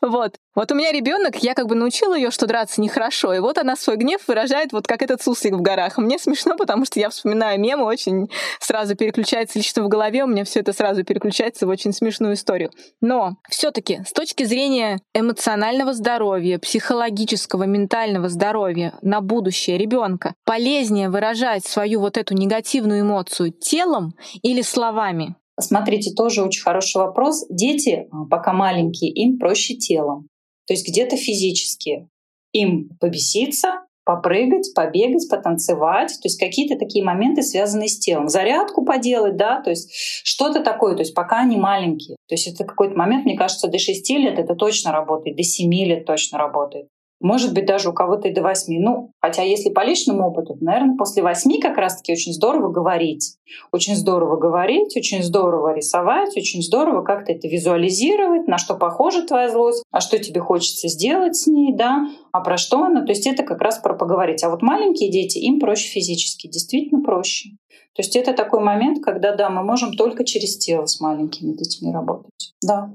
Speaker 2: вот. Вот у меня ребенок, я как бы научила ее, что драться нехорошо, и вот она свой гнев выражает вот как этот суслик в горах. Мне смешно, потому что я вспоминаю мемы, очень сразу переключается лично в голове, у меня все это сразу переключается в очень смешную историю. Но все-таки с точки зрения эмоционального здоровья, психологического, ментального здоровья на будущее ребенка, полезнее выражать свою вот эту негативную эмоцию телом или словами?
Speaker 1: Смотрите, тоже очень хороший вопрос. Дети, а, пока маленькие, им проще телом. То есть где-то физически им побеситься, попрыгать, побегать, потанцевать, то есть какие-то такие моменты, связанные с телом. Зарядку поделать, да, то есть что-то такое, то есть пока они маленькие. То есть это какой-то момент, мне кажется, до 6 лет это точно работает, до 7 лет точно работает может быть, даже у кого-то и до восьми. Ну, хотя если по личному опыту, наверное, после восьми как раз-таки очень здорово говорить. Очень здорово говорить, очень здорово рисовать, очень здорово как-то это визуализировать, на что похожа твоя злость, а что тебе хочется сделать с ней, да, а про что она. То есть это как раз про поговорить. А вот маленькие дети, им проще физически, действительно проще. То есть это такой момент, когда, да, мы можем только через тело с маленькими детьми работать. Да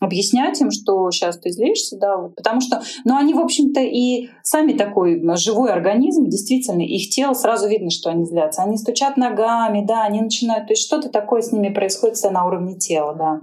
Speaker 1: объяснять им, что сейчас ты злишься, да, вот, потому что, ну, они, в общем-то, и сами такой живой организм, действительно, их тело сразу видно, что они злятся. Они стучат ногами, да, они начинают, то есть что-то такое с ними происходит на уровне тела, да.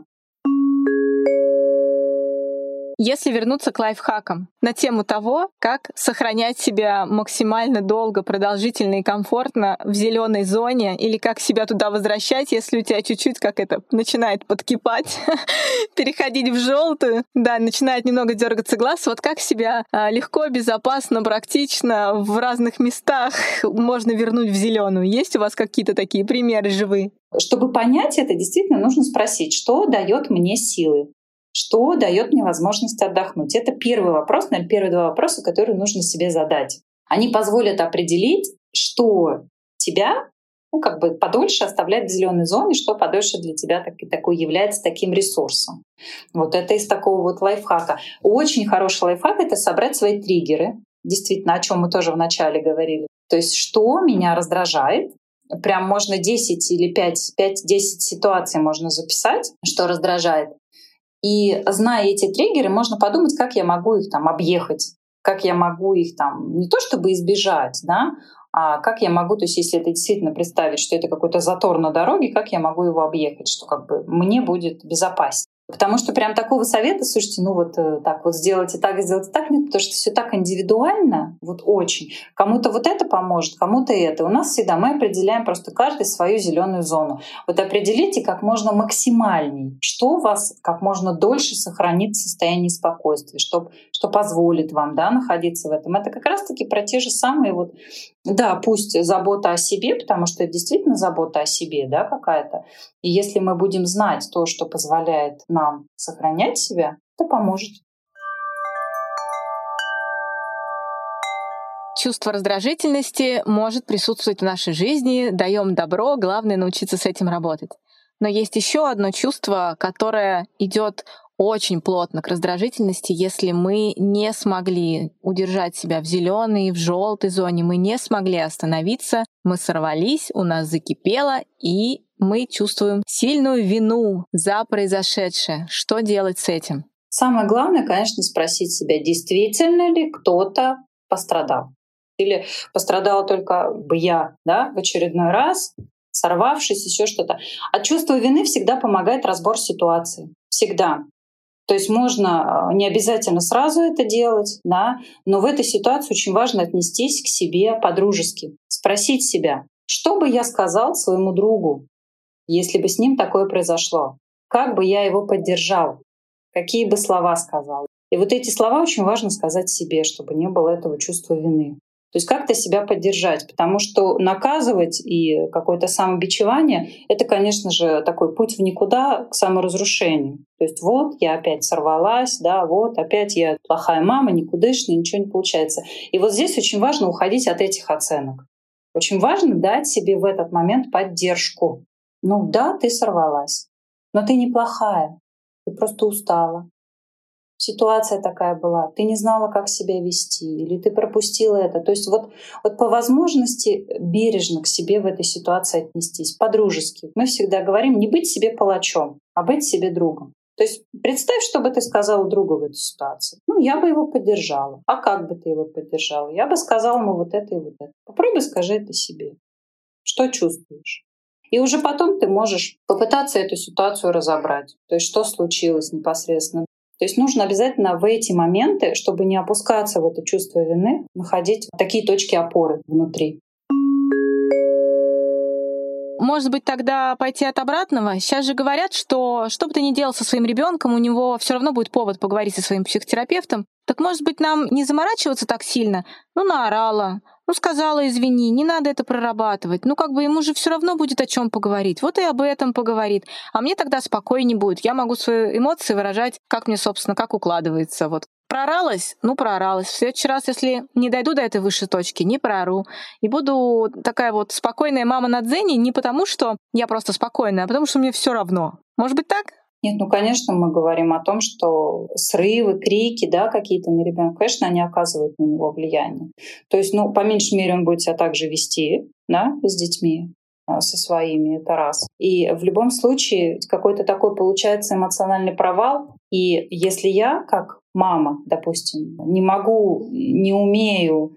Speaker 2: Если вернуться к лайфхакам на тему того, как сохранять себя максимально долго, продолжительно и комфортно в зеленой зоне, или как себя туда возвращать, если у тебя чуть-чуть как это начинает подкипать, переходить в желтую, да, начинает немного дергаться глаз. Вот как себя а, легко, безопасно, практично в разных местах можно вернуть в зеленую? Есть у вас какие-то такие примеры живые?
Speaker 1: Чтобы понять это, действительно нужно спросить, что дает мне силы что дает мне возможность отдохнуть. Это первый вопрос, наверное, первые два вопроса, которые нужно себе задать. Они позволят определить, что тебя ну, как бы подольше оставлять в зеленой зоне, что подольше для тебя так, такой является таким ресурсом. Вот это из такого вот лайфхака. Очень хороший лайфхак — это собрать свои триггеры, действительно, о чем мы тоже вначале говорили. То есть, что меня раздражает, прям можно 10 или 5-10 ситуаций можно записать, что раздражает. И зная эти триггеры, можно подумать, как я могу их там объехать, как я могу их там не то чтобы избежать, да, а как я могу, то есть если это действительно представить, что это какой-то затор на дороге, как я могу его объехать, что как бы мне будет безопаснее. Потому что прям такого совета, слушайте, ну вот э, так вот сделайте так, сделайте так, нет, потому что все так индивидуально, вот очень. Кому-то вот это поможет, кому-то это. У нас всегда мы определяем просто каждый свою зеленую зону. Вот определите как можно максимальней, что вас как можно дольше сохранит в состоянии спокойствия, что, что позволит вам да, находиться в этом. Это как раз-таки про те же самые вот, да, пусть забота о себе, потому что это действительно забота о себе, да, какая-то. И если мы будем знать то, что позволяет нам сохранять себя, это поможет.
Speaker 2: Чувство раздражительности может присутствовать в нашей жизни, даем добро, главное научиться с этим работать. Но есть еще одно чувство, которое идет очень плотно к раздражительности, если мы не смогли удержать себя в зеленой, в желтой зоне, мы не смогли остановиться, мы сорвались, у нас закипело, и мы чувствуем сильную вину за произошедшее. Что делать с этим?
Speaker 1: Самое главное, конечно, спросить себя, действительно ли кто-то пострадал. Или пострадала только бы я да, в очередной раз, сорвавшись, еще что-то. А чувство вины всегда помогает разбор ситуации. Всегда. То есть можно э, не обязательно сразу это делать, да, но в этой ситуации очень важно отнестись к себе по-дружески, спросить себя, что бы я сказал своему другу, если бы с ним такое произошло, как бы я его поддержал, какие бы слова сказал. И вот эти слова очень важно сказать себе, чтобы не было этого чувства вины. То есть как-то себя поддержать, потому что наказывать и какое-то самобичевание — это, конечно же, такой путь в никуда к саморазрушению. То есть вот я опять сорвалась, да, вот опять я плохая мама, никудышная, ничего не получается. И вот здесь очень важно уходить от этих оценок. Очень важно дать себе в этот момент поддержку. Ну да, ты сорвалась, но ты неплохая, ты просто устала ситуация такая была, ты не знала, как себя вести, или ты пропустила это. То есть вот, вот по возможности бережно к себе в этой ситуации отнестись, по-дружески. Мы всегда говорим не быть себе палачом, а быть себе другом. То есть представь, что бы ты сказала другу в этой ситуации. Ну, я бы его поддержала. А как бы ты его поддержала? Я бы сказала ему вот это и вот это. Попробуй скажи это себе. Что чувствуешь? И уже потом ты можешь попытаться эту ситуацию разобрать. То есть что случилось непосредственно. То есть нужно обязательно в эти моменты, чтобы не опускаться в это чувство вины, находить такие точки опоры внутри.
Speaker 2: Может быть, тогда пойти от обратного? Сейчас же говорят, что что бы ты ни делал со своим ребенком, у него все равно будет повод поговорить со своим психотерапевтом. Так может быть, нам не заморачиваться так сильно? Ну, наорала, ну, сказала, извини, не надо это прорабатывать. Ну, как бы ему же все равно будет о чем поговорить. Вот и об этом поговорит. А мне тогда спокойнее будет. Я могу свои эмоции выражать, как мне, собственно, как укладывается. Вот Проралась? Ну, проралась. В следующий раз, если не дойду до этой высшей точки, не прору. И буду такая вот спокойная мама на дзене не потому, что я просто спокойная, а потому что мне все равно. Может быть так?
Speaker 1: Нет, ну, конечно, мы говорим о том, что срывы, крики, да, какие-то на ребенка, конечно, они оказывают на него влияние. То есть, ну, по меньшей мере, он будет себя также вести, да, с детьми, а, со своими, это раз. И в любом случае какой-то такой получается эмоциональный провал. И если я, как мама, допустим, не могу, не умею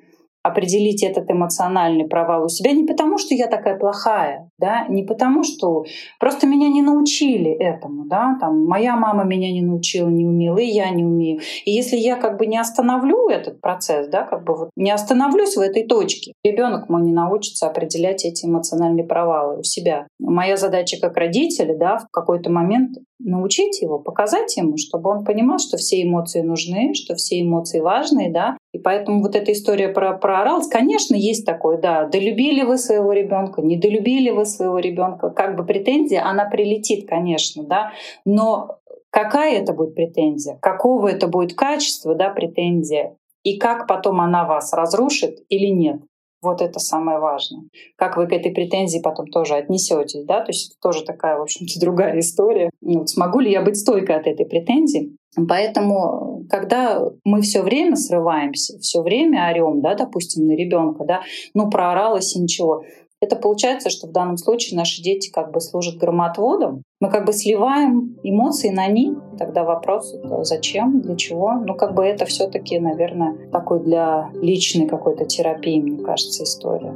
Speaker 1: определить этот эмоциональный провал у себя не потому, что я такая плохая, да, не потому, что просто меня не научили этому, да, там моя мама меня не научила, не умела, и я не умею. И если я как бы не остановлю этот процесс, да, как бы вот не остановлюсь в этой точке, ребенок мой не научится определять эти эмоциональные провалы у себя. Моя задача как родителя, да, в какой-то момент научить его, показать ему, чтобы он понимал, что все эмоции нужны, что все эмоции важные, да, и поэтому вот эта история про, про оралс, конечно, есть такое, да, долюбили вы своего ребенка, не долюбили вы своего ребенка, как бы претензия, она прилетит, конечно, да, но какая это будет претензия, какого это будет качества, да, претензия, и как потом она вас разрушит или нет. Вот это самое важное. Как вы к этой претензии потом тоже отнесетесь, да? То есть это тоже такая, в общем-то, другая история. Ну, смогу ли я быть стойкой от этой претензии? Поэтому, когда мы все время срываемся, все время орем, да, допустим, на ребенка, да, ну прооралась и ничего, это получается, что в данном случае наши дети как бы служат громотводом. Мы как бы сливаем эмоции на них. Тогда вопрос, зачем, для чего? Ну, как бы это все таки наверное, такой для личной какой-то терапии, мне кажется, история.